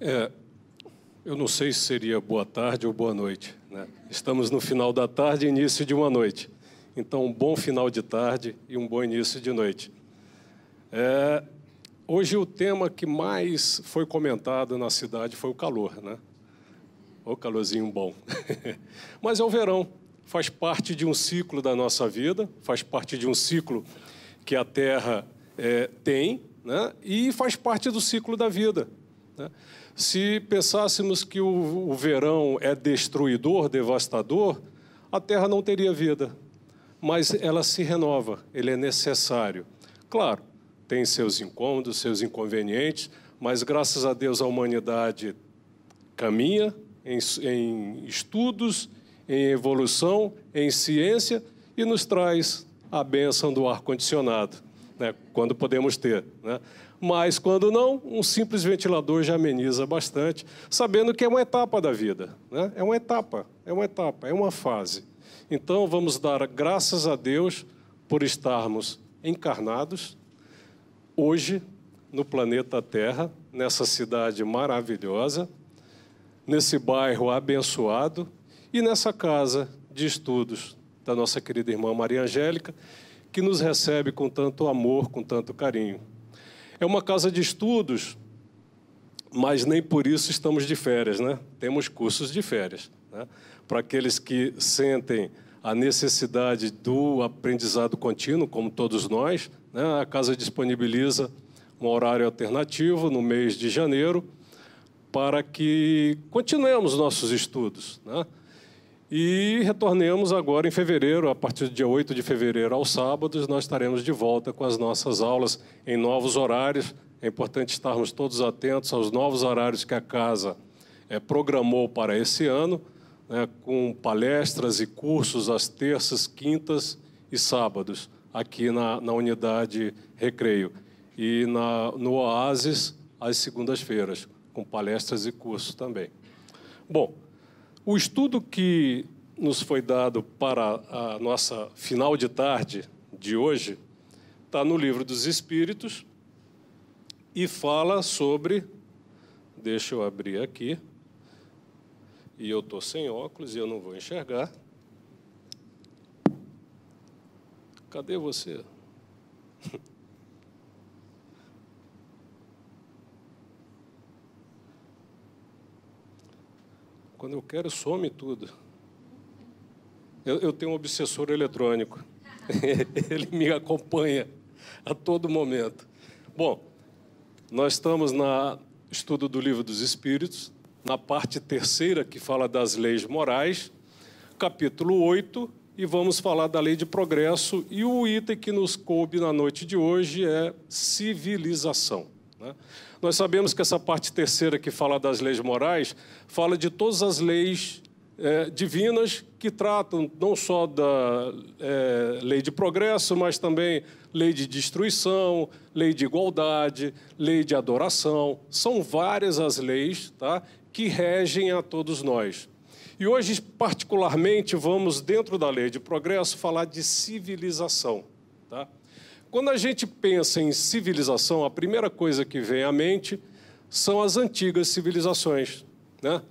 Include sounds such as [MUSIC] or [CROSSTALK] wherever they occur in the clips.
É, eu não sei se seria boa tarde ou boa noite. Né? Estamos no final da tarde e início de uma noite. Então, um bom final de tarde e um bom início de noite. É, hoje, o tema que mais foi comentado na cidade foi o calor, né? O calorzinho bom. [LAUGHS] Mas é o verão, faz parte de um ciclo da nossa vida, faz parte de um ciclo que a Terra é, tem, né? e faz parte do ciclo da vida. Né? Se pensássemos que o, o verão é destruidor, devastador, a Terra não teria vida mas ela se renova, ele é necessário. Claro, tem seus incômodos, seus inconvenientes, mas graças a Deus a humanidade caminha em, em estudos, em evolução, em ciência e nos traz a bênção do ar-condicionado, né, quando podemos ter. Né? Mas, quando não, um simples ventilador já ameniza bastante, sabendo que é uma etapa da vida. Né? É uma etapa, é uma etapa, é uma fase. Então, vamos dar graças a Deus por estarmos encarnados hoje no planeta Terra, nessa cidade maravilhosa, nesse bairro abençoado e nessa casa de estudos da nossa querida irmã Maria Angélica, que nos recebe com tanto amor, com tanto carinho. É uma casa de estudos, mas nem por isso estamos de férias, né? Temos cursos de férias. Né? para aqueles que sentem a necessidade do aprendizado contínuo, como todos nós, né? a casa disponibiliza um horário alternativo no mês de janeiro para que continuemos nossos estudos. Né? E retornemos agora em fevereiro, a partir do dia 8 de fevereiro aos sábados, nós estaremos de volta com as nossas aulas em novos horários. É importante estarmos todos atentos aos novos horários que a casa é, programou para esse ano né, com palestras e cursos às terças, quintas e sábados, aqui na, na unidade Recreio. E na, no Oasis, às segundas-feiras, com palestras e cursos também. Bom, o estudo que nos foi dado para a nossa final de tarde de hoje está no Livro dos Espíritos e fala sobre. Deixa eu abrir aqui e eu estou sem óculos e eu não vou enxergar. Cadê você? [LAUGHS] Quando eu quero, some tudo. Eu, eu tenho um obsessor eletrônico. [LAUGHS] Ele me acompanha a todo momento. Bom, nós estamos no estudo do Livro dos Espíritos, na parte terceira, que fala das leis morais, capítulo 8, e vamos falar da lei de progresso. E o item que nos coube na noite de hoje é civilização. Né? Nós sabemos que essa parte terceira, que fala das leis morais, fala de todas as leis é, divinas que tratam não só da é, lei de progresso, mas também lei de destruição, lei de igualdade, lei de adoração. São várias as leis tá? que regem a todos nós. E hoje, particularmente, vamos, dentro da lei de progresso, falar de civilização. Tá? Quando a gente pensa em civilização, a primeira coisa que vem à mente são as antigas civilizações. Né?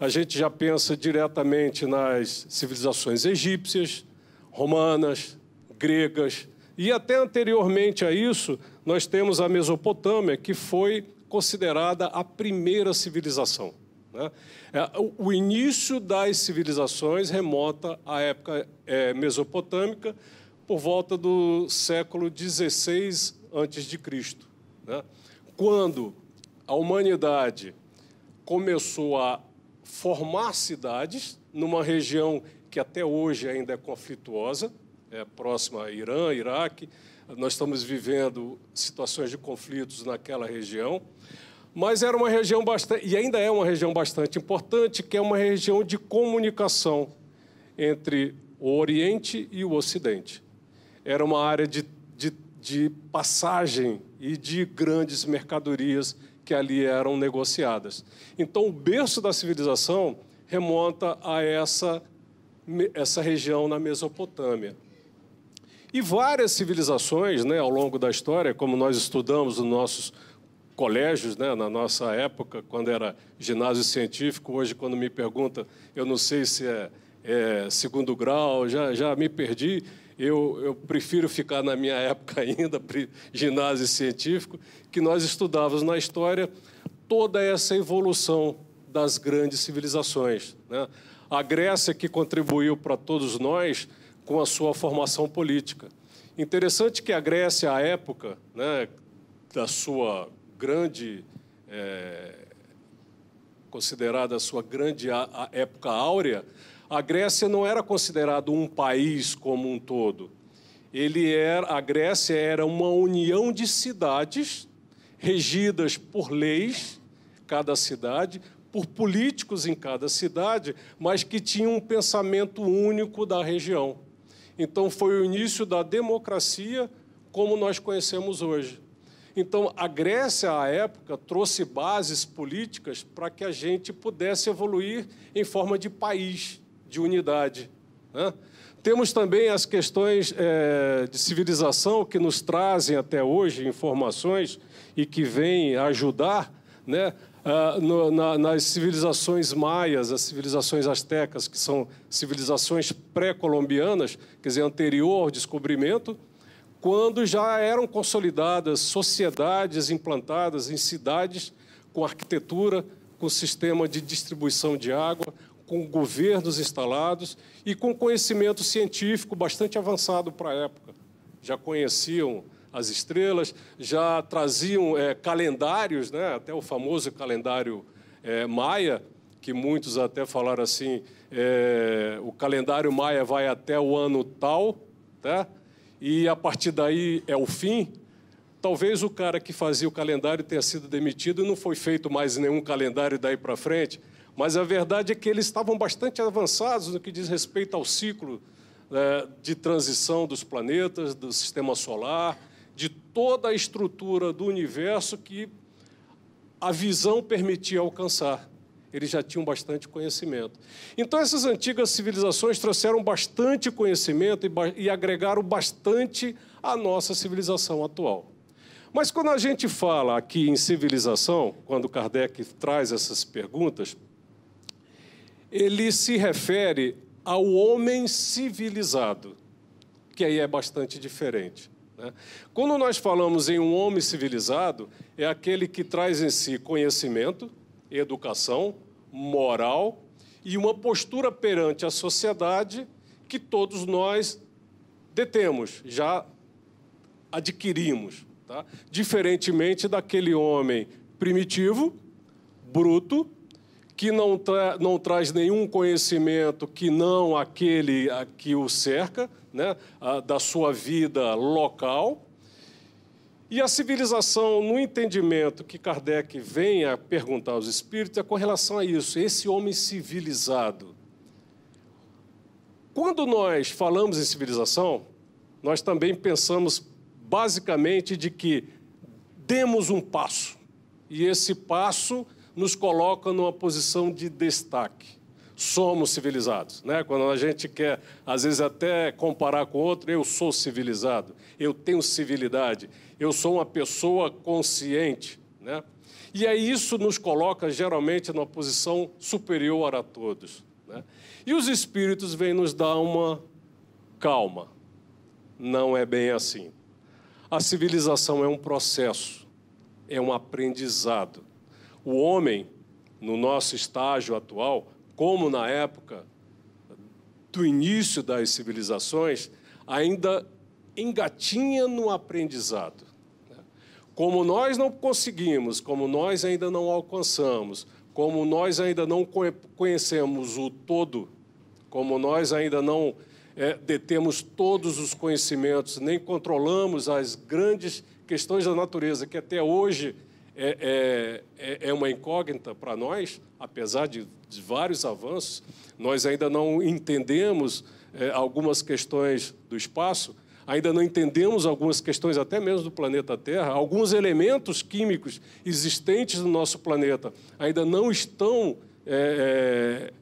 A gente já pensa diretamente nas civilizações egípcias, romanas, gregas, e até anteriormente a isso, nós temos a Mesopotâmia, que foi considerada a primeira civilização. Né? É, o início das civilizações remonta à época é, mesopotâmica, por volta do século XVI a.C., né? quando a humanidade começou a formar cidades numa região que até hoje ainda é conflituosa, é próxima a Irã, Iraque. Nós estamos vivendo situações de conflitos naquela região mas era uma região bastante, e ainda é uma região bastante importante, que é uma região de comunicação entre o Oriente e o Ocidente. Era uma área de, de, de passagem e de grandes mercadorias que ali eram negociadas. Então, o berço da civilização remonta a essa, essa região na Mesopotâmia. E várias civilizações, né, ao longo da história, como nós estudamos nos nossos colégios, né, na nossa época, quando era ginásio científico. Hoje, quando me pergunta, eu não sei se é, é segundo grau, já, já me perdi. Eu, eu, prefiro ficar na minha época [LAUGHS] ainda, ginásio científico, que nós estudávamos na história toda essa evolução das grandes civilizações. Né? A Grécia que contribuiu para todos nós com a sua formação política. Interessante que a Grécia, à época né, da sua grande, é, considerada a sua grande época áurea, a Grécia não era considerado um país como um todo. Ele era, a Grécia era uma união de cidades regidas por leis, cada cidade, por políticos em cada cidade, mas que tinham um pensamento único da região. Então foi o início da democracia como nós conhecemos hoje. Então, a Grécia, à época, trouxe bases políticas para que a gente pudesse evoluir em forma de país, de unidade. Né? Temos também as questões é, de civilização que nos trazem até hoje informações e que vêm ajudar né, ah, no, na, nas civilizações maias, as civilizações astecas, que são civilizações pré-colombianas, quer dizer, anterior ao descobrimento, quando já eram consolidadas sociedades implantadas em cidades com arquitetura, com sistema de distribuição de água, com governos instalados e com conhecimento científico bastante avançado para a época. Já conheciam as estrelas, já traziam é, calendários, né? até o famoso calendário é, maia, que muitos até falaram assim, é, o calendário maia vai até o ano tal, tá? e a partir daí é o fim, talvez o cara que fazia o calendário tenha sido demitido e não foi feito mais nenhum calendário daí para frente. Mas a verdade é que eles estavam bastante avançados no que diz respeito ao ciclo é, de transição dos planetas, do sistema solar, de toda a estrutura do universo que a visão permitia alcançar. Eles já tinham bastante conhecimento. Então, essas antigas civilizações trouxeram bastante conhecimento e, e agregaram bastante à nossa civilização atual. Mas quando a gente fala aqui em civilização, quando Kardec traz essas perguntas, ele se refere ao homem civilizado, que aí é bastante diferente. Né? Quando nós falamos em um homem civilizado, é aquele que traz em si conhecimento, educação, moral e uma postura perante a sociedade que todos nós detemos, já adquirimos. Tá? Diferentemente daquele homem primitivo, bruto, que não, tra não traz nenhum conhecimento que não aquele que o cerca, né? da sua vida local, e a civilização, no entendimento que Kardec vem a perguntar aos espíritos, é com relação a isso, esse homem civilizado. Quando nós falamos em civilização, nós também pensamos basicamente de que demos um passo, e esse passo nos coloca numa posição de destaque. Somos civilizados. Né? Quando a gente quer, às vezes, até comparar com outro, eu sou civilizado, eu tenho civilidade, eu sou uma pessoa consciente. Né? E aí isso nos coloca geralmente numa posição superior a todos. Né? E os espíritos vêm nos dar uma calma. Não é bem assim. A civilização é um processo, é um aprendizado. O homem, no nosso estágio atual, como na época do início das civilizações, ainda engatinha no aprendizado. Como nós não conseguimos, como nós ainda não alcançamos, como nós ainda não conhecemos o todo, como nós ainda não é, detemos todos os conhecimentos, nem controlamos as grandes questões da natureza, que até hoje é, é, é, é uma incógnita para nós, apesar de, de, vários avanços, nós ainda não entendemos é, algumas questões do espaço, ainda não entendemos algumas questões até mesmo do planeta Terra, alguns elementos químicos existentes no nosso planeta ainda não estão é, é,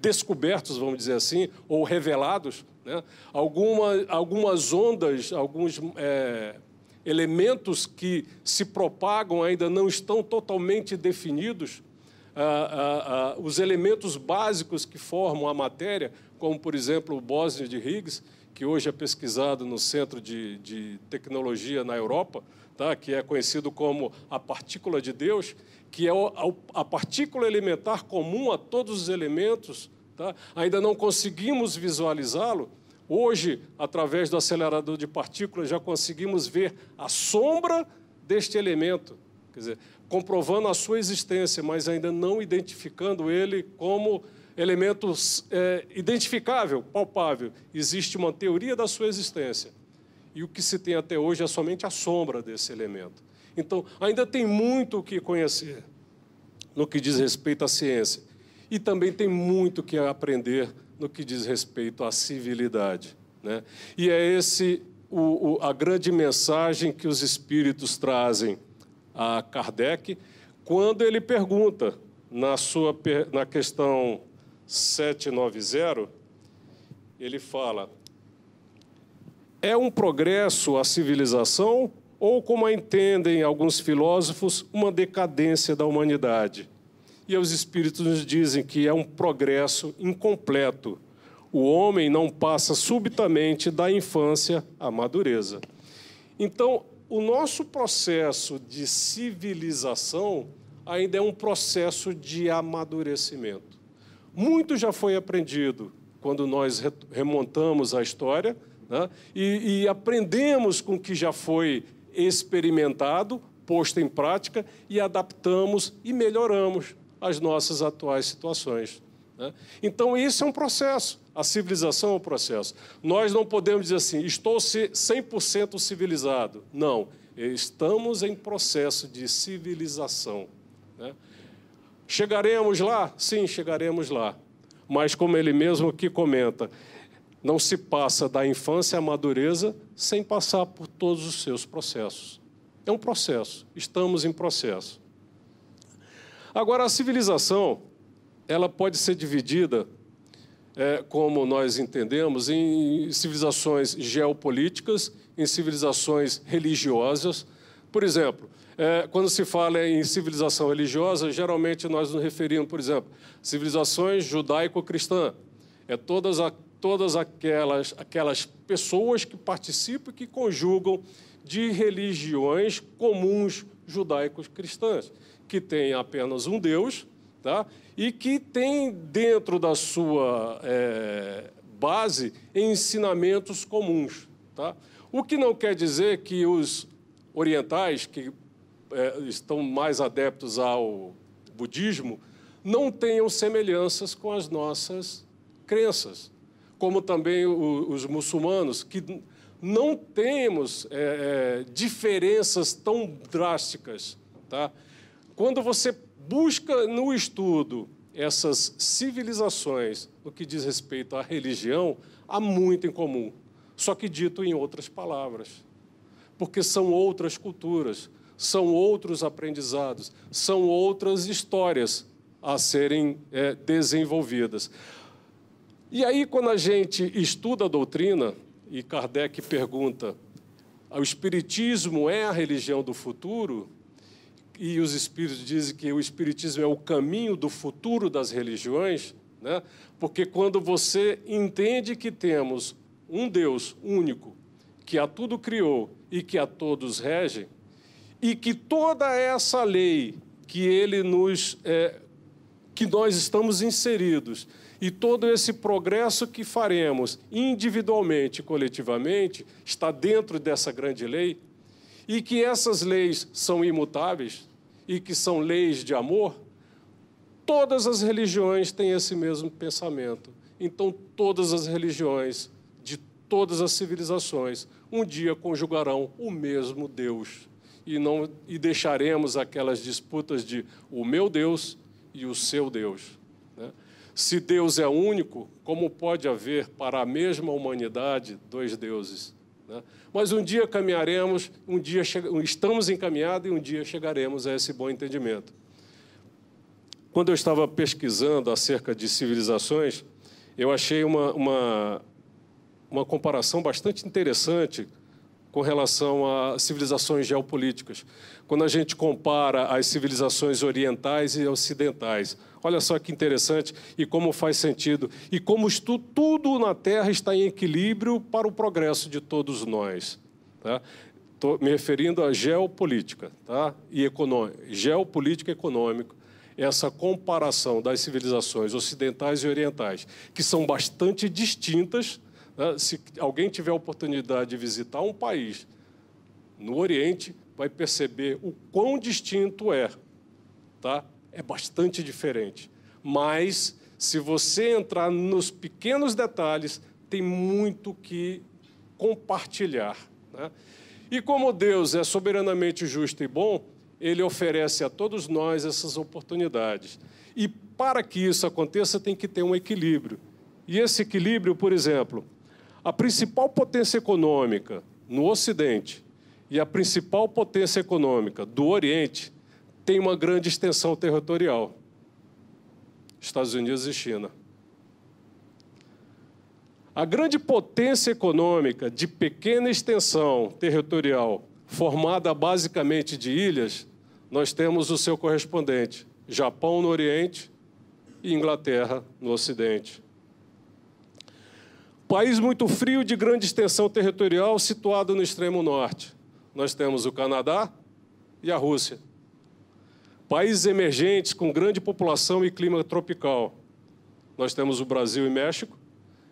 descobertos, vamos dizer assim, ou revelados. Né? Alguma, algumas ondas, alguns é, elementos que se propagam ainda não estão totalmente definidos, ah, ah, ah, os elementos básicos que formam a matéria, como, por exemplo, o bósnio de Higgs, que hoje é pesquisado no Centro de, de Tecnologia na Europa, tá? que é conhecido como a partícula de Deus, que é a partícula elementar comum a todos os elementos. Tá? Ainda não conseguimos visualizá-lo. Hoje, através do acelerador de partículas, já conseguimos ver a sombra deste elemento. Quer dizer, comprovando a sua existência, mas ainda não identificando ele como elemento é, identificável, palpável. Existe uma teoria da sua existência. E o que se tem até hoje é somente a sombra desse elemento. Então, ainda tem muito o que conhecer no que diz respeito à ciência. E também tem muito o que aprender no que diz respeito à civilidade. Né? E é esse o, o, a grande mensagem que os espíritos trazem a Kardec quando ele pergunta na sua na questão 790, ele fala: é um progresso a civilização ou, como a entendem alguns filósofos, uma decadência da humanidade? E os espíritos nos dizem que é um progresso incompleto. O homem não passa subitamente da infância à madureza. Então, o nosso processo de civilização ainda é um processo de amadurecimento. Muito já foi aprendido quando nós remontamos a história né? e, e aprendemos com o que já foi experimentado, posto em prática e adaptamos e melhoramos as nossas atuais situações. Né? Então, isso é um processo. A civilização é um processo. Nós não podemos dizer assim, estou 100% civilizado. Não, estamos em processo de civilização. Né? Chegaremos lá? Sim, chegaremos lá. Mas, como ele mesmo que comenta, não se passa da infância à madureza sem passar por todos os seus processos. É um processo, estamos em processo. Agora, a civilização, ela pode ser dividida, é, como nós entendemos, em civilizações geopolíticas, em civilizações religiosas. Por exemplo, é, quando se fala em civilização religiosa, geralmente nós nos referimos, por exemplo, civilizações judaico-cristã. É todas, a, todas aquelas, aquelas pessoas que participam e que conjugam de religiões comuns judaicos cristãs, que têm apenas um Deus tá? e que tem dentro da sua é, base ensinamentos comuns. Tá? O que não quer dizer que os orientais, que é, estão mais adeptos ao budismo, não tenham semelhanças com as nossas crenças, como também os muçulmanos, que não temos é, é, diferenças tão drásticas. Tá? Quando você busca no estudo essas civilizações no que diz respeito à religião, há muito em comum, só que dito em outras palavras, porque são outras culturas, são outros aprendizados, são outras histórias a serem é, desenvolvidas. E aí, quando a gente estuda a doutrina, e Kardec pergunta: o Espiritismo é a religião do futuro? E os Espíritos dizem que o Espiritismo é o caminho do futuro das religiões, né? porque quando você entende que temos um Deus único, que a tudo criou e que a todos rege, e que toda essa lei que ele nos é, que nós estamos inseridos e todo esse progresso que faremos individualmente coletivamente está dentro dessa grande lei e que essas leis são imutáveis e que são leis de amor, todas as religiões têm esse mesmo pensamento. Então, todas as religiões de todas as civilizações um dia conjugarão o mesmo Deus e não e deixaremos aquelas disputas de o meu Deus e o seu Deus. Né? Se Deus é único, como pode haver para a mesma humanidade dois deuses? Né? Mas um dia caminharemos, um dia estamos encaminhados e um dia chegaremos a esse bom entendimento. Quando eu estava pesquisando acerca de civilizações, eu achei uma, uma, uma comparação bastante interessante com relação a civilizações geopolíticas, quando a gente compara as civilizações orientais e ocidentais. Olha só que interessante e como faz sentido. E como tudo na Terra está em equilíbrio para o progresso de todos nós. Tá? Estou me referindo à geopolítica tá? e econômica. Geopolítica econômica. Essa comparação das civilizações ocidentais e orientais, que são bastante distintas. Né? Se alguém tiver a oportunidade de visitar um país no Oriente, vai perceber o quão distinto é. Tá? É bastante diferente. Mas, se você entrar nos pequenos detalhes, tem muito que compartilhar. Né? E como Deus é soberanamente justo e bom, ele oferece a todos nós essas oportunidades. E para que isso aconteça, tem que ter um equilíbrio. E esse equilíbrio, por exemplo, a principal potência econômica no Ocidente e a principal potência econômica do Oriente tem uma grande extensão territorial: Estados Unidos e China. A grande potência econômica de pequena extensão territorial, formada basicamente de ilhas, nós temos o seu correspondente: Japão no Oriente e Inglaterra no Ocidente. País muito frio de grande extensão territorial, situado no extremo norte nós temos o Canadá e a Rússia. Países emergentes com grande população e clima tropical. Nós temos o Brasil e México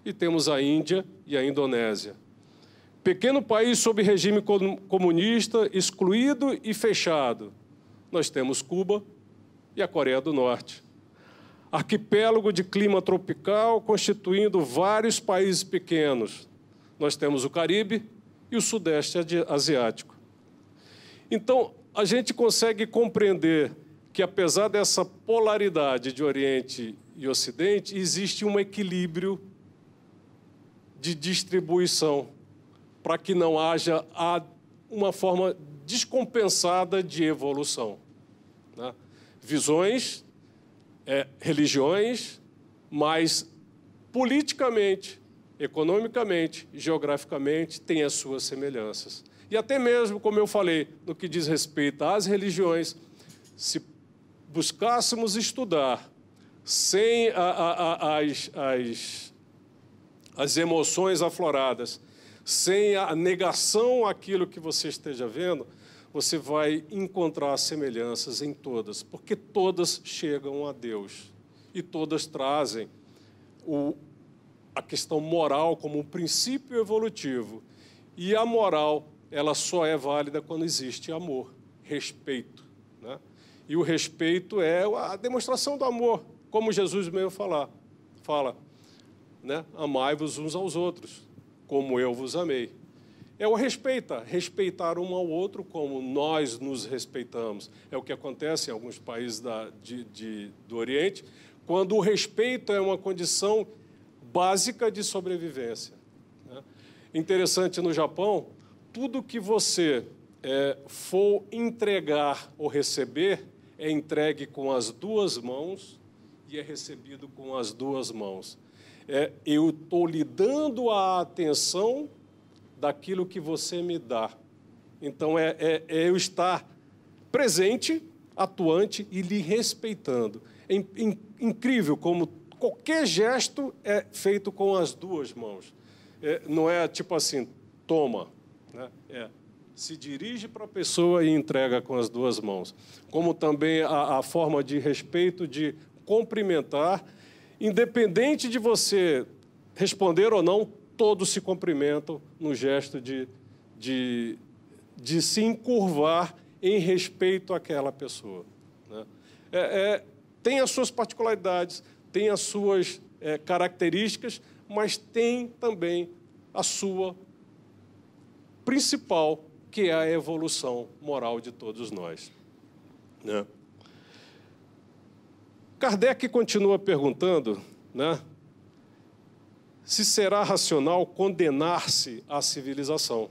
e temos a Índia e a Indonésia. Pequeno país sob regime comunista, excluído e fechado. Nós temos Cuba e a Coreia do Norte. Arquipélago de clima tropical constituindo vários países pequenos. Nós temos o Caribe e o Sudeste Asiático. Então, a gente consegue compreender que, apesar dessa polaridade de Oriente e Ocidente, existe um equilíbrio de distribuição para que não haja uma forma descompensada de evolução. Né? Visões, é, religiões, mas politicamente economicamente, geograficamente, tem as suas semelhanças. E até mesmo, como eu falei, no que diz respeito às religiões, se buscássemos estudar sem a, a, a, as, as, as emoções afloradas, sem a negação àquilo que você esteja vendo, você vai encontrar semelhanças em todas, porque todas chegam a Deus e todas trazem o, a questão moral como um princípio evolutivo. E a moral, ela só é válida quando existe amor, respeito. Né? E o respeito é a demonstração do amor, como Jesus mesmo falar, fala. Né? Amai-vos uns aos outros, como eu vos amei. É o respeita, respeitar um ao outro como nós nos respeitamos. É o que acontece em alguns países da, de, de, do Oriente, quando o respeito é uma condição básica de sobrevivência. Né? Interessante no Japão, tudo que você é, for entregar ou receber é entregue com as duas mãos e é recebido com as duas mãos. É, eu estou lhe dando a atenção daquilo que você me dá. Então, é, é, é eu estar presente, atuante e lhe respeitando. É incrível como qualquer gesto é feito com as duas mãos. É, não é tipo assim, toma. Né? É, se dirige para a pessoa e entrega com as duas mãos. Como também a, a forma de respeito de cumprimentar, independente de você responder ou não, todos se cumprimentam no gesto de, de, de se encurvar em respeito àquela pessoa. Né? É, é, tem as suas particularidades, tem as suas é, características, mas tem também a sua principal, que é a evolução moral de todos nós. Né? Kardec continua perguntando né, se será racional condenar-se à civilização,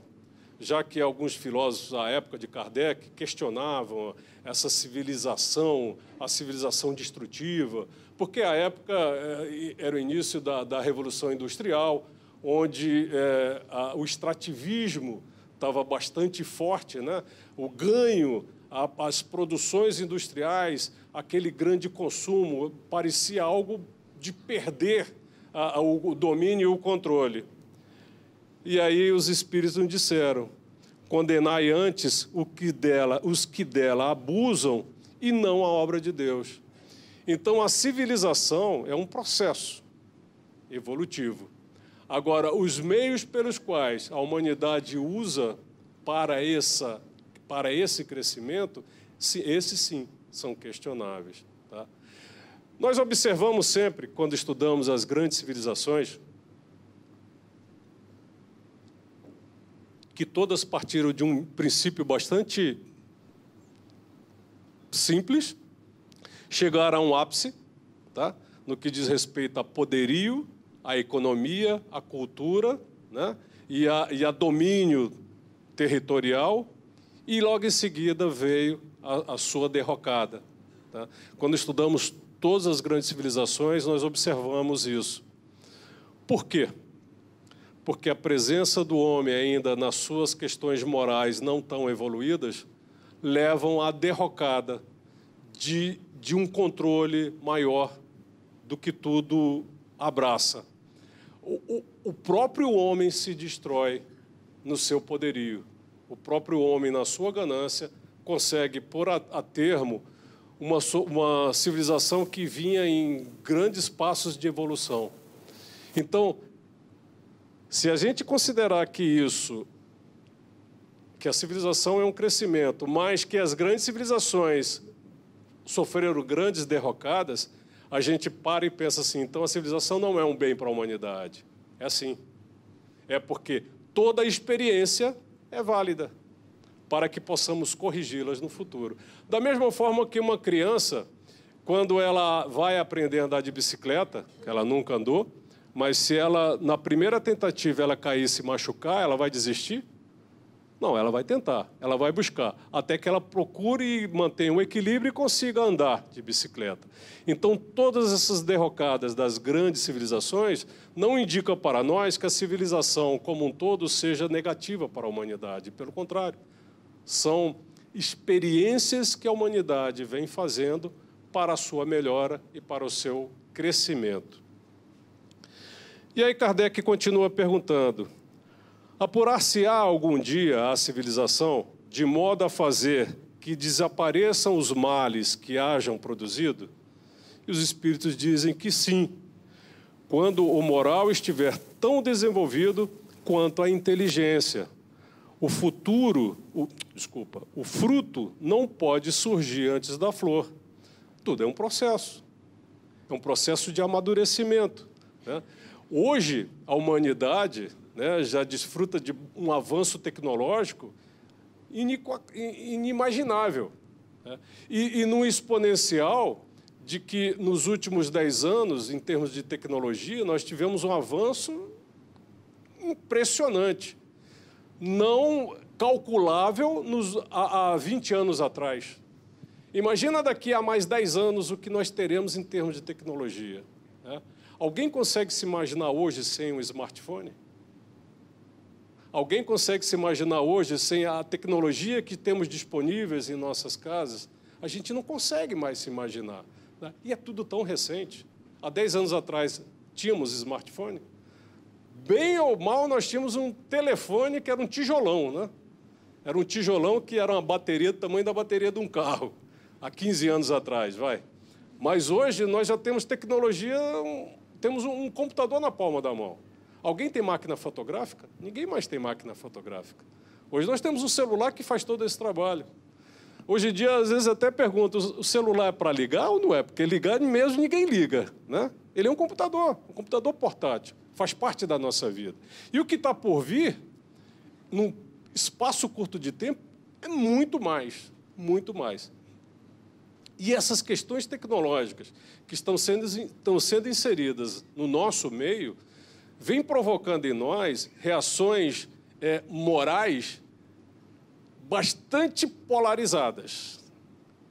já que alguns filósofos da época de Kardec questionavam essa civilização, a civilização destrutiva, porque a época eh, era o início da, da Revolução Industrial, onde é, a, o extrativismo estava bastante forte, né? o ganho, a, as produções industriais, aquele grande consumo, parecia algo de perder a, a, o domínio e o controle. E aí os espíritos disseram: condenai antes o que dela, os que dela abusam e não a obra de Deus. Então a civilização é um processo evolutivo. Agora, os meios pelos quais a humanidade usa para, essa, para esse crescimento, esses sim são questionáveis. Tá? Nós observamos sempre, quando estudamos as grandes civilizações, que todas partiram de um princípio bastante simples, chegaram a um ápice, tá? no que diz respeito a poderio, a economia, a cultura né? e, a, e a domínio territorial, e logo em seguida veio a, a sua derrocada. Tá? Quando estudamos todas as grandes civilizações, nós observamos isso. Por quê? Porque a presença do homem ainda nas suas questões morais não tão evoluídas levam à derrocada de, de um controle maior do que tudo abraça. O, o, próprio homem se destrói no seu poderio. O próprio homem, na sua ganância, consegue pôr a, a termo uma, uma civilização que vinha em grandes passos de evolução. Então, se a gente considerar que isso que a civilização é um crescimento, mas que as grandes civilizações sofreram grandes derrocadas, a gente para e pensa assim: então a civilização não é um bem para a humanidade. É assim. É porque toda experiência é válida para que possamos corrigi-las no futuro. Da mesma forma que uma criança, quando ela vai aprender a andar de bicicleta, que ela nunca andou, mas se ela, na primeira tentativa, ela cair e se machucar, ela vai desistir? Não, ela vai tentar, ela vai buscar, até que ela procure manter um equilíbrio e consiga andar de bicicleta. Então, todas essas derrocadas das grandes civilizações não indicam para nós que a civilização como um todo seja negativa para a humanidade. Pelo contrário, são experiências que a humanidade vem fazendo para a sua melhora e para o seu crescimento. E aí Kardec continua perguntando: Apurar-se-á algum dia a civilização de modo a fazer que desapareçam os males que hajam produzido? E os espíritos dizem que sim, quando o moral estiver tão desenvolvido quanto a inteligência. O futuro, o, desculpa, o fruto não pode surgir antes da flor. Tudo é um processo. É um processo de amadurecimento. Né? Hoje, a humanidade né, já desfruta de um avanço tecnológico inimaginável. Né? E, e num exponencial de que nos últimos dez anos, em termos de tecnologia, nós tivemos um avanço impressionante, não calculável nos, há, há 20 anos atrás. Imagina daqui a mais 10 anos o que nós teremos em termos de tecnologia. Né? Alguém consegue se imaginar hoje sem um smartphone? Alguém consegue se imaginar hoje, sem a tecnologia que temos disponíveis em nossas casas? A gente não consegue mais se imaginar. Né? E é tudo tão recente. Há 10 anos atrás, tínhamos smartphone. Bem ou mal, nós tínhamos um telefone que era um tijolão. Né? Era um tijolão que era uma bateria do tamanho da bateria de um carro. Há 15 anos atrás, vai. Mas hoje nós já temos tecnologia, temos um computador na palma da mão. Alguém tem máquina fotográfica? Ninguém mais tem máquina fotográfica. Hoje nós temos um celular que faz todo esse trabalho. Hoje em dia, às vezes, até pergunto: o celular é para ligar ou não é? Porque ligar mesmo ninguém liga. Né? Ele é um computador, um computador portátil, faz parte da nossa vida. E o que está por vir, num espaço curto de tempo, é muito mais, muito mais. E essas questões tecnológicas que estão sendo, estão sendo inseridas no nosso meio vem provocando em nós reações é, morais bastante polarizadas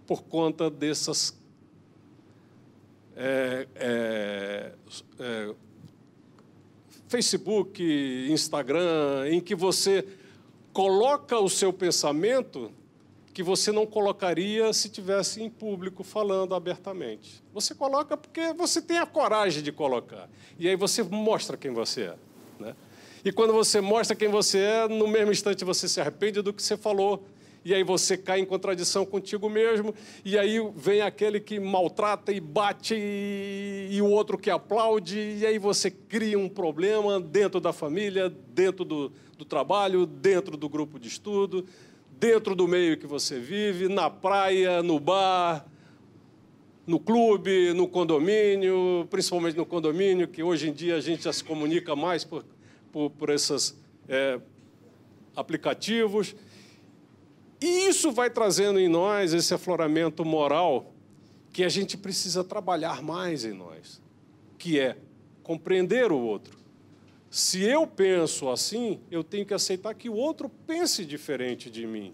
por conta dessas é, é, é, Facebook, Instagram, em que você coloca o seu pensamento que você não colocaria se tivesse em público falando abertamente. Você coloca porque você tem a coragem de colocar. E aí você mostra quem você é. Né? E quando você mostra quem você é, no mesmo instante você se arrepende do que você falou. E aí você cai em contradição contigo mesmo. E aí vem aquele que maltrata e bate, e, e o outro que aplaude. E aí você cria um problema dentro da família, dentro do, do trabalho, dentro do grupo de estudo dentro do meio que você vive, na praia, no bar, no clube, no condomínio, principalmente no condomínio, que hoje em dia a gente já se comunica mais por, por, por esses é, aplicativos. E isso vai trazendo em nós esse afloramento moral que a gente precisa trabalhar mais em nós, que é compreender o outro. Se eu penso assim, eu tenho que aceitar que o outro pense diferente de mim.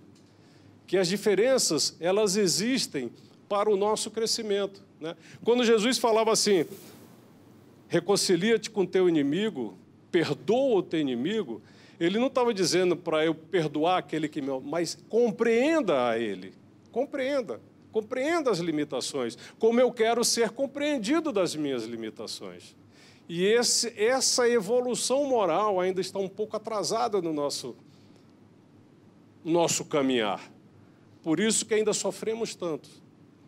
Que as diferenças, elas existem para o nosso crescimento. Né? Quando Jesus falava assim, reconcilia-te com teu inimigo, perdoa o teu inimigo, ele não estava dizendo para eu perdoar aquele que me... Mas compreenda a ele. Compreenda. Compreenda as limitações. Como eu quero ser compreendido das minhas limitações. E esse, essa evolução moral ainda está um pouco atrasada no nosso, nosso caminhar. Por isso que ainda sofremos tanto.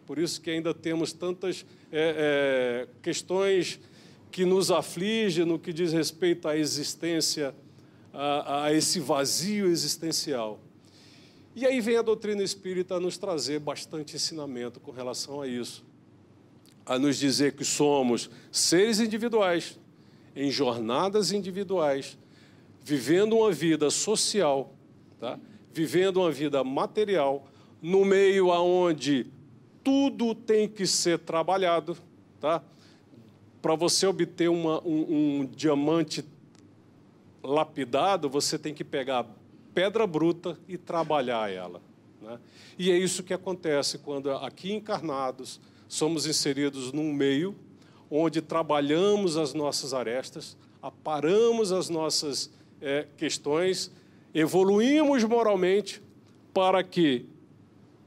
Por isso que ainda temos tantas é, é, questões que nos afligem no que diz respeito à existência, a, a esse vazio existencial. E aí vem a doutrina espírita nos trazer bastante ensinamento com relação a isso a nos dizer que somos seres individuais, em jornadas individuais, vivendo uma vida social, tá? vivendo uma vida material, no meio aonde tudo tem que ser trabalhado, tá? Para você obter uma, um, um diamante lapidado, você tem que pegar pedra bruta e trabalhar ela. Né? E é isso que acontece quando aqui encarnados somos inseridos num meio onde trabalhamos as nossas arestas, aparamos as nossas é, questões, evoluímos moralmente para que,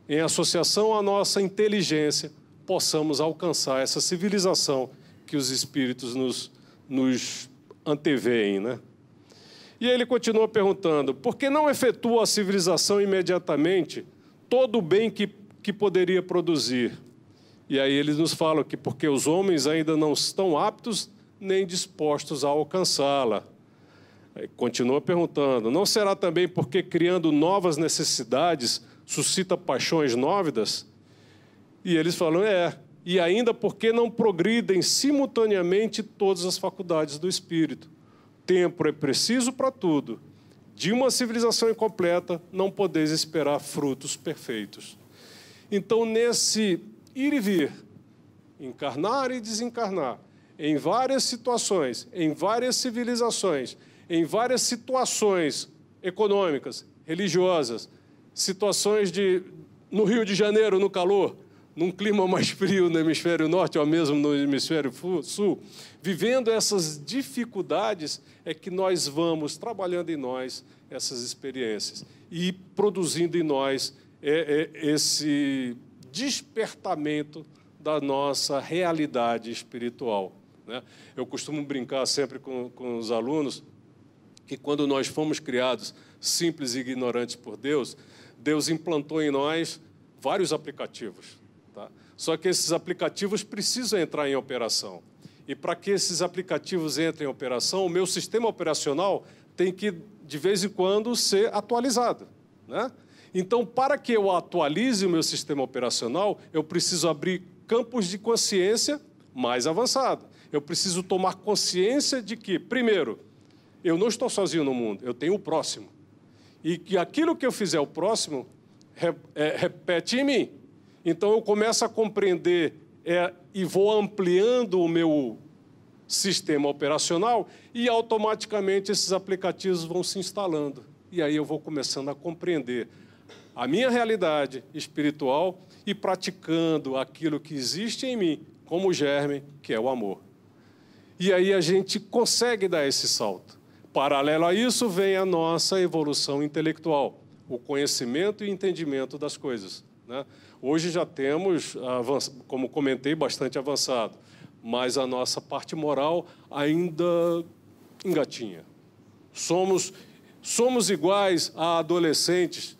em associação à nossa inteligência, possamos alcançar essa civilização que os espíritos nos, nos anteveem. Né? E ele continua perguntando: por que não efetua a civilização imediatamente todo o bem que, que poderia produzir? E aí eles nos falam que porque os homens ainda não estão aptos nem dispostos a alcançá-la. Continua perguntando: não será também porque criando novas necessidades suscita paixões nóvidas? E eles falam: é. E ainda porque não progridem simultaneamente todas as faculdades do espírito. Tempo é preciso para tudo. De uma civilização incompleta não podeis esperar frutos perfeitos. Então, nesse ir e vir, encarnar e desencarnar, em várias situações, em várias civilizações, em várias situações econômicas, religiosas, situações de no Rio de Janeiro, no calor, num clima mais frio no hemisfério norte ou mesmo no hemisfério sul, vivendo essas dificuldades, é que nós vamos trabalhando em nós essas experiências e produzindo em nós é, é, esse despertamento da nossa realidade espiritual. Né? Eu costumo brincar sempre com, com os alunos que quando nós fomos criados simples e ignorantes por Deus, Deus implantou em nós vários aplicativos. Tá? Só que esses aplicativos precisam entrar em operação. E para que esses aplicativos entrem em operação, o meu sistema operacional tem que, de vez em quando, ser atualizado. Né? Então, para que eu atualize o meu sistema operacional, eu preciso abrir campos de consciência mais avançados. Eu preciso tomar consciência de que, primeiro, eu não estou sozinho no mundo, eu tenho o próximo. E que aquilo que eu fizer o próximo é, repete em mim. Então eu começo a compreender é, e vou ampliando o meu sistema operacional e automaticamente esses aplicativos vão se instalando. E aí eu vou começando a compreender a minha realidade espiritual e praticando aquilo que existe em mim como germe, que é o amor. E aí a gente consegue dar esse salto. Paralelo a isso vem a nossa evolução intelectual, o conhecimento e entendimento das coisas. Né? Hoje já temos, como comentei, bastante avançado, mas a nossa parte moral ainda engatinha. Somos, somos iguais a adolescentes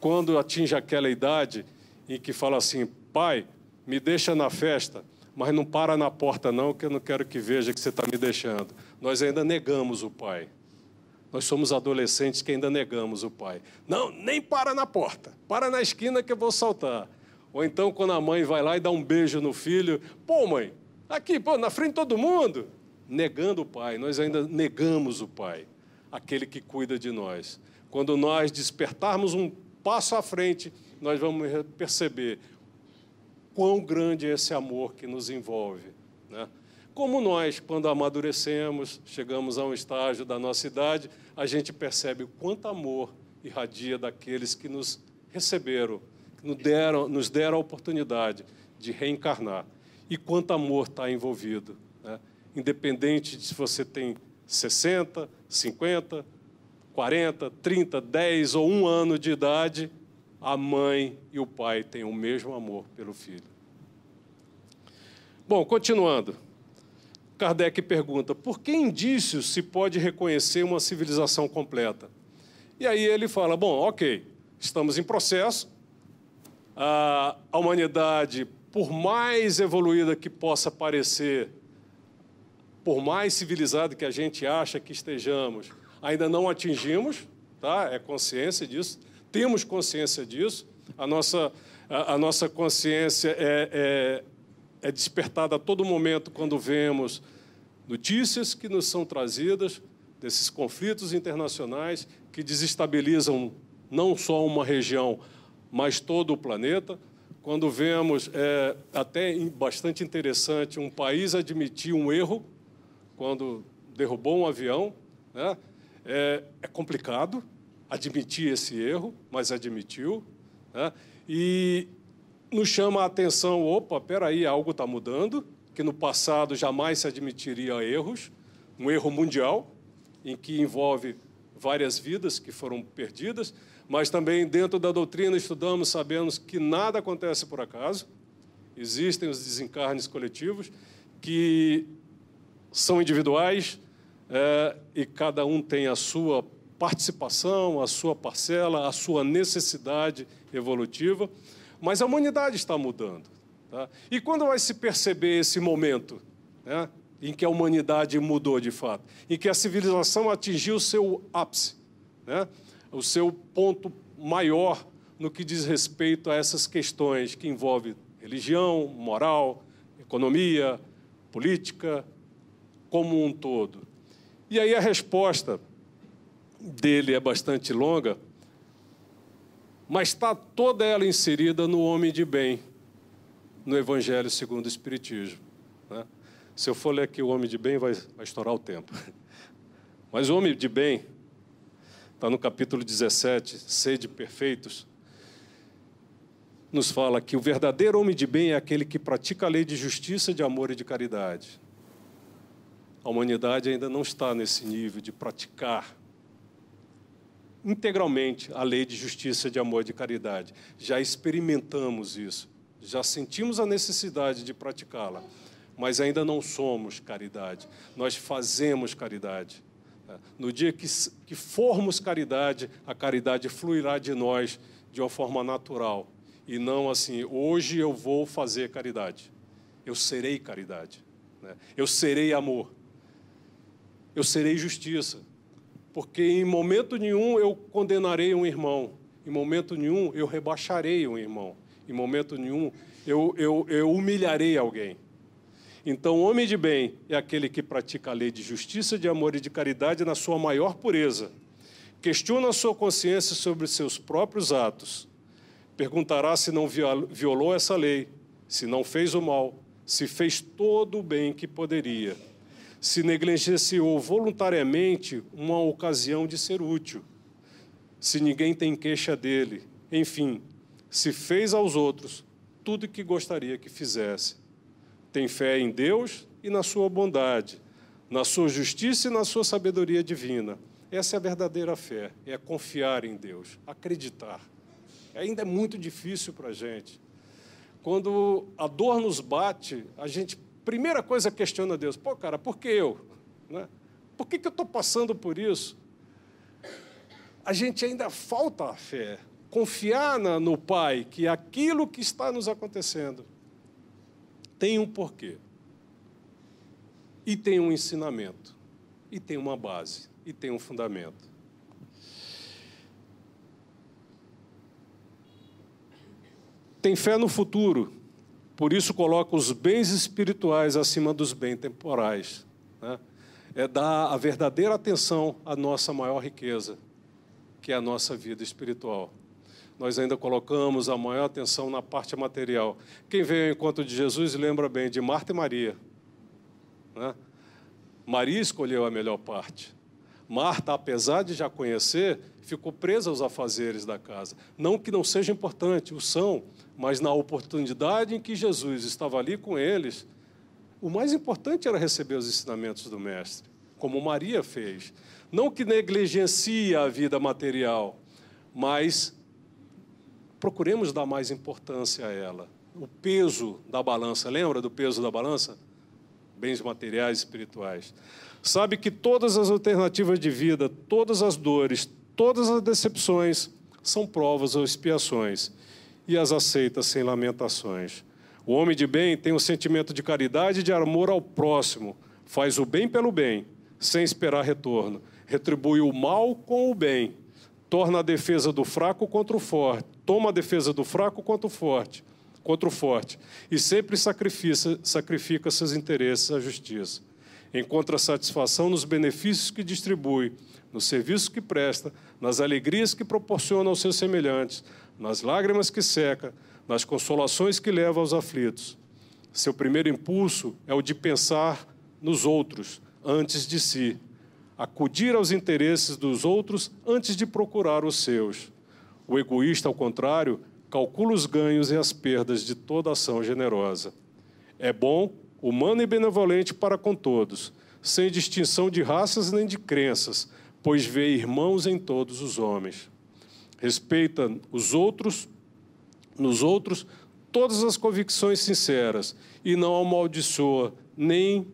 quando atinge aquela idade em que fala assim: pai, me deixa na festa, mas não para na porta, não, que eu não quero que veja que você está me deixando. Nós ainda negamos o pai. Nós somos adolescentes que ainda negamos o pai. Não, nem para na porta, para na esquina que eu vou saltar. Ou então, quando a mãe vai lá e dá um beijo no filho, pô, mãe, aqui, pô, na frente de todo mundo. Negando o pai, nós ainda negamos o pai, aquele que cuida de nós. Quando nós despertarmos um passo à frente, nós vamos perceber quão grande é esse amor que nos envolve. Né? Como nós, quando amadurecemos, chegamos a um estágio da nossa idade, a gente percebe o quanto amor irradia daqueles que nos receberam, que nos deram, nos deram a oportunidade de reencarnar. E quanto amor está envolvido. Né? Independente de se você tem 60, 50, 40, 30, 10 ou um ano de idade, a mãe e o pai têm o mesmo amor pelo filho. Bom, continuando. Kardec pergunta: por que indícios se pode reconhecer uma civilização completa? E aí ele fala: bom, ok, estamos em processo, a humanidade, por mais evoluída que possa parecer, por mais civilizada que a gente acha que estejamos, ainda não atingimos, tá? É consciência disso, temos consciência disso. A nossa, a, a nossa consciência é, é, é despertada a todo momento quando vemos notícias que nos são trazidas desses conflitos internacionais que desestabilizam não só uma região, mas todo o planeta. Quando vemos, é até bastante interessante, um país admitir um erro quando derrubou um avião, né? É, é complicado admitir esse erro, mas admitiu. Né? E nos chama a atenção: opa, peraí, algo está mudando, que no passado jamais se admitiria erros, um erro mundial, em que envolve várias vidas que foram perdidas, mas também dentro da doutrina estudamos, sabemos que nada acontece por acaso, existem os desencarnes coletivos que são individuais, é, e cada um tem a sua participação, a sua parcela, a sua necessidade evolutiva, mas a humanidade está mudando. Tá? E quando vai se perceber esse momento né, em que a humanidade mudou de fato, em que a civilização atingiu o seu ápice, né, o seu ponto maior no que diz respeito a essas questões que envolvem religião, moral, economia, política, como um todo. E aí a resposta dele é bastante longa, mas está toda ela inserida no homem de bem, no Evangelho segundo o Espiritismo. Né? Se eu for ler aqui o homem de bem, vai, vai estourar o tempo. [LAUGHS] Mas o homem de bem, está no capítulo 17, sede perfeitos, nos fala que o verdadeiro homem de bem é aquele que pratica a lei de justiça, de amor e de caridade. A humanidade ainda não está nesse nível de praticar integralmente a lei de justiça, de amor e de caridade. Já experimentamos isso, já sentimos a necessidade de praticá-la, mas ainda não somos caridade. Nós fazemos caridade. No dia que, formos caridade, a caridade fluirá de nós de uma forma natural e não assim, hoje eu vou fazer caridade. Eu serei caridade. Né? Eu serei amor eu serei justiça. Porque em momento nenhum eu condenarei um irmão, em momento nenhum eu rebaixarei um irmão, em momento nenhum eu, eu, eu humilharei alguém. Então, o homem de bem é aquele que pratica a lei de justiça, de amor e de caridade na sua maior pureza. Questiona a sua consciência sobre seus próprios atos. Perguntará se não violou essa lei, se não fez o mal, se fez todo o bem que poderia se negligenciou voluntariamente uma ocasião de ser útil, se ninguém tem queixa dele, enfim, se fez aos outros tudo que gostaria que fizesse. Tem fé em Deus e na sua bondade, na sua justiça e na sua sabedoria divina. Essa é a verdadeira fé, é confiar em Deus, acreditar. Ainda é muito difícil para a gente. Quando a dor nos bate, a gente, primeira coisa, questiona Deus: pô, cara, por que eu? Né? Por que, que eu estou passando por isso? A gente ainda falta a fé, confiar na, no Pai que aquilo que está nos acontecendo tem um porquê, e tem um ensinamento, e tem uma base, e tem um fundamento. Tem fé no futuro, por isso coloca os bens espirituais acima dos bens temporais. Né? É dar a verdadeira atenção à nossa maior riqueza, que é a nossa vida espiritual nós ainda colocamos a maior atenção na parte material. Quem veio ao encontro de Jesus lembra bem de Marta e Maria. Né? Maria escolheu a melhor parte. Marta, apesar de já conhecer, ficou presa aos afazeres da casa. Não que não seja importante, o são, mas na oportunidade em que Jesus estava ali com eles, o mais importante era receber os ensinamentos do Mestre, como Maria fez. Não que negligencie a vida material, mas procuremos dar mais importância a ela. O peso da balança, lembra do peso da balança? Bens materiais espirituais. Sabe que todas as alternativas de vida, todas as dores, todas as decepções são provas ou expiações e as aceita sem lamentações. O homem de bem tem um sentimento de caridade e de amor ao próximo, faz o bem pelo bem, sem esperar retorno, retribui o mal com o bem, torna a defesa do fraco contra o forte, toma a defesa do fraco contra o forte, contra o forte, e sempre sacrifica, sacrifica seus interesses à justiça. Encontra satisfação nos benefícios que distribui, no serviço que presta, nas alegrias que proporciona aos seus semelhantes, nas lágrimas que seca, nas consolações que leva aos aflitos. Seu primeiro impulso é o de pensar nos outros antes de si, acudir aos interesses dos outros antes de procurar os seus. O egoísta, ao contrário, calcula os ganhos e as perdas de toda ação generosa. É bom, humano e benevolente para com todos, sem distinção de raças nem de crenças, pois vê irmãos em todos os homens. Respeita os outros, nos outros, todas as convicções sinceras e não amaldiçoa nem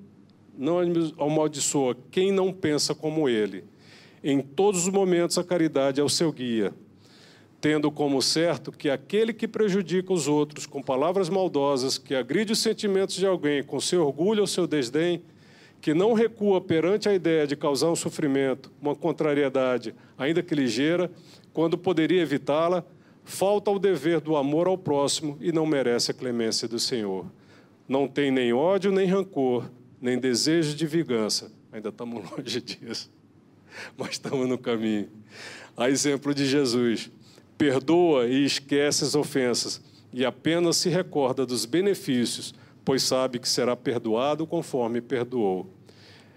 não amaldiçoa quem não pensa como ele. Em todos os momentos a caridade é o seu guia tendo como certo que aquele que prejudica os outros com palavras maldosas, que agride os sentimentos de alguém com seu orgulho ou seu desdém, que não recua perante a ideia de causar um sofrimento, uma contrariedade, ainda que ligeira, quando poderia evitá-la, falta o dever do amor ao próximo e não merece a clemência do Senhor. Não tem nem ódio, nem rancor, nem desejo de vingança. Ainda estamos [LAUGHS] longe disso, mas estamos no caminho. A exemplo de Jesus, perdoa e esquece as ofensas, e apenas se recorda dos benefícios, pois sabe que será perdoado conforme perdoou.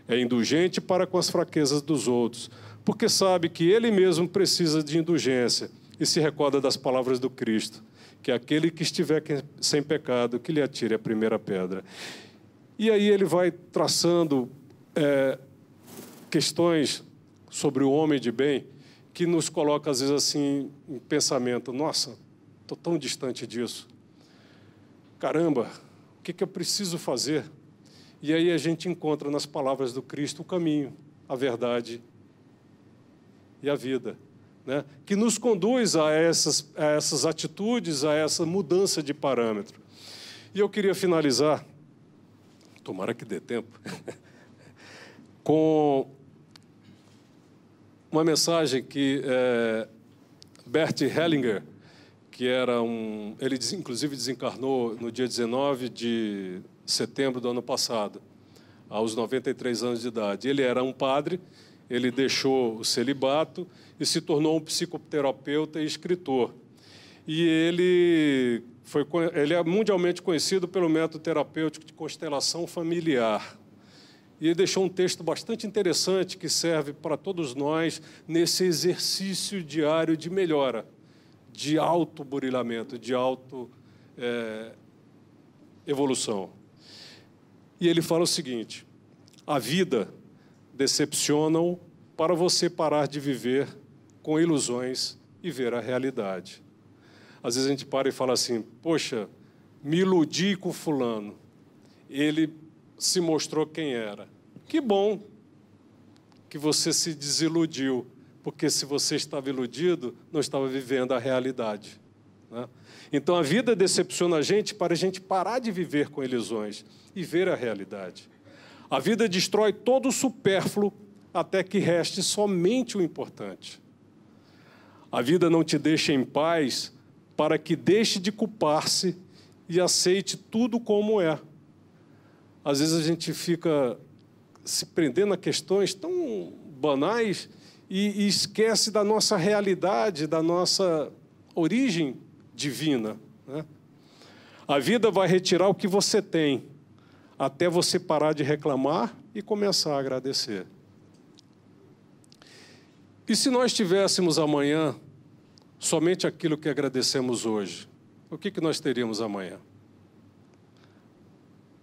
É indulgente para com as fraquezas dos outros, porque sabe que ele mesmo precisa de indulgência e se recorda das palavras do Cristo, que é aquele que estiver sem pecado, que lhe atire a primeira pedra. E aí ele vai traçando é, questões sobre o homem de bem que nos coloca, às vezes, assim, em pensamento: nossa, estou tão distante disso. Caramba, o que, que eu preciso fazer? E aí a gente encontra nas palavras do Cristo o caminho, a verdade e a vida, né? que nos conduz a essas, a essas atitudes, a essa mudança de parâmetro. E eu queria finalizar, tomara que dê tempo, [LAUGHS] com uma mensagem que é, Bert Hellinger, que era um. Ele, inclusive, desencarnou no dia 19 de setembro do ano passado, aos 93 anos de idade. Ele era um padre, ele deixou o celibato e se tornou um psicoterapeuta e escritor. E ele, foi, ele é mundialmente conhecido pelo método terapêutico de constelação familiar. E ele deixou um texto bastante interessante que serve para todos nós nesse exercício diário de melhora, de auto-burilamento, de auto-evolução. É, e ele fala o seguinte: a vida decepcionam para você parar de viver com ilusões e ver a realidade. Às vezes a gente para e fala assim: Poxa, me iludi com Fulano, ele se mostrou quem era. Que bom que você se desiludiu, porque se você estava iludido, não estava vivendo a realidade. Né? Então a vida decepciona a gente para a gente parar de viver com ilusões e ver a realidade. A vida destrói todo o supérfluo até que reste somente o importante. A vida não te deixa em paz para que deixe de culpar-se e aceite tudo como é. Às vezes a gente fica se prendendo a questões tão banais e, e esquece da nossa realidade, da nossa origem divina. Né? A vida vai retirar o que você tem, até você parar de reclamar e começar a agradecer. E se nós tivéssemos amanhã somente aquilo que agradecemos hoje, o que, que nós teríamos amanhã?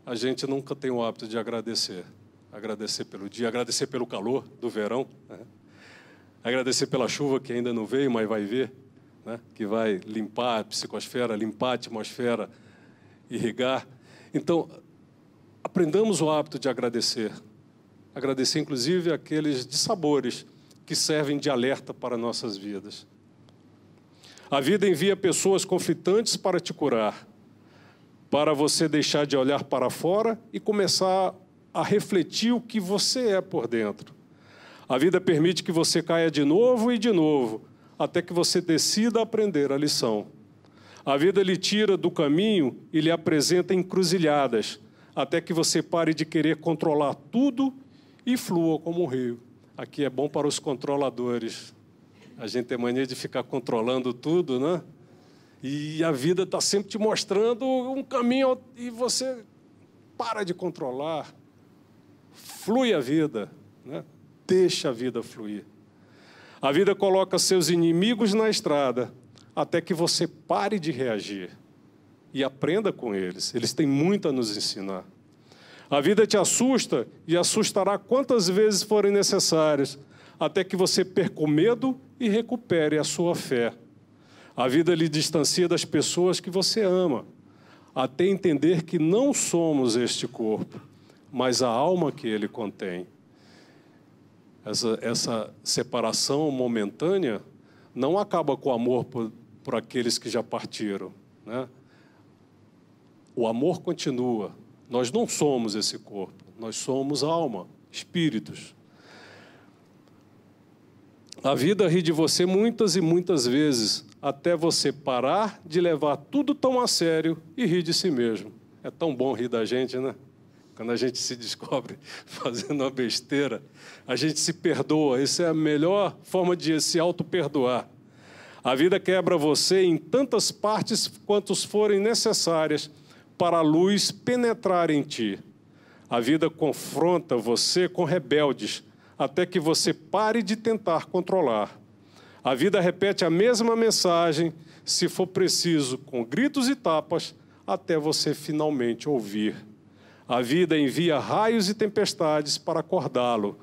A gente nunca tem o hábito de agradecer. Agradecer pelo dia, agradecer pelo calor do verão, né? agradecer pela chuva que ainda não veio, mas vai ver, né? que vai limpar a psicosfera, limpar a atmosfera, irrigar. Então, aprendamos o hábito de agradecer. Agradecer, inclusive, aqueles dissabores que servem de alerta para nossas vidas. A vida envia pessoas conflitantes para te curar, para você deixar de olhar para fora e começar a refletir o que você é por dentro. A vida permite que você caia de novo e de novo, até que você decida aprender a lição. A vida lhe tira do caminho e lhe apresenta encruzilhadas, até que você pare de querer controlar tudo e flua como um rio. Aqui é bom para os controladores. A gente tem mania de ficar controlando tudo, né? E a vida está sempre te mostrando um caminho e você para de controlar. Flui a vida, né? deixa a vida fluir. A vida coloca seus inimigos na estrada até que você pare de reagir e aprenda com eles. Eles têm muito a nos ensinar. A vida te assusta e assustará quantas vezes forem necessárias, até que você perca o medo e recupere a sua fé. A vida lhe distancia das pessoas que você ama, até entender que não somos este corpo, mas a alma que ele contém. Essa, essa separação momentânea não acaba com o amor por, por aqueles que já partiram. Né? O amor continua, nós não somos esse corpo, nós somos alma, espíritos. A vida ri de você muitas e muitas vezes, até você parar de levar tudo tão a sério e rir de si mesmo. É tão bom rir da gente, né? Quando a gente se descobre [LAUGHS] fazendo uma besteira, a gente se perdoa. Essa é a melhor forma de se auto-perdoar. A vida quebra você em tantas partes quantas forem necessárias para a luz penetrar em ti. A vida confronta você com rebeldes, até que você pare de tentar controlar. A vida repete a mesma mensagem, se for preciso, com gritos e tapas, até você finalmente ouvir. A vida envia raios e tempestades para acordá-lo.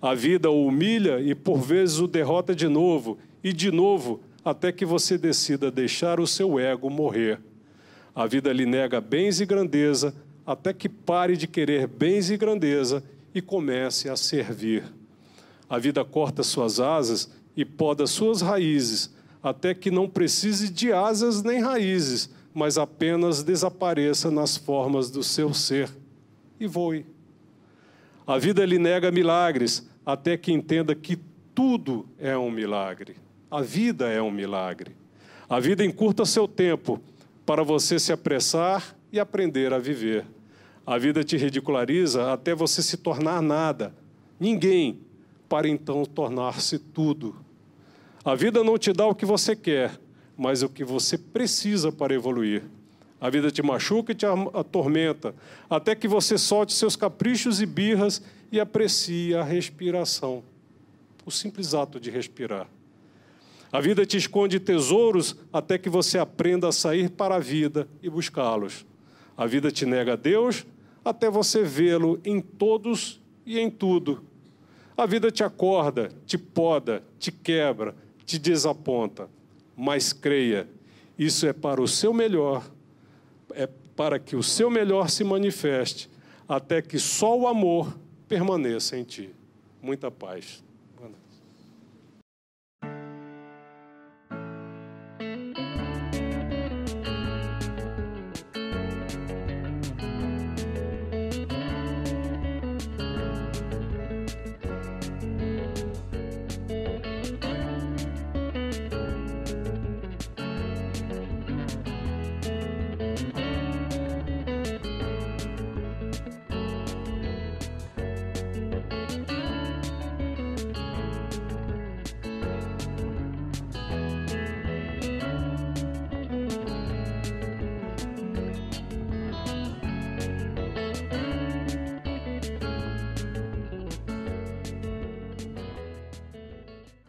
A vida o humilha e por vezes o derrota de novo e de novo, até que você decida deixar o seu ego morrer. A vida lhe nega bens e grandeza, até que pare de querer bens e grandeza e comece a servir. A vida corta suas asas e poda suas raízes, até que não precise de asas nem raízes, mas apenas desapareça nas formas do seu ser e voe. A vida lhe nega milagres, até que entenda que tudo é um milagre. A vida é um milagre. A vida encurta seu tempo, para você se apressar e aprender a viver. A vida te ridiculariza até você se tornar nada, ninguém, para então tornar-se tudo. A vida não te dá o que você quer, mas o que você precisa para evoluir. A vida te machuca e te atormenta, até que você solte seus caprichos e birras e aprecie a respiração. O simples ato de respirar. A vida te esconde tesouros até que você aprenda a sair para a vida e buscá-los. A vida te nega a Deus até você vê-lo em todos e em tudo. A vida te acorda, te poda, te quebra, te desaponta, mas creia, isso é para o seu melhor, é para que o seu melhor se manifeste, até que só o amor permaneça em ti. Muita paz.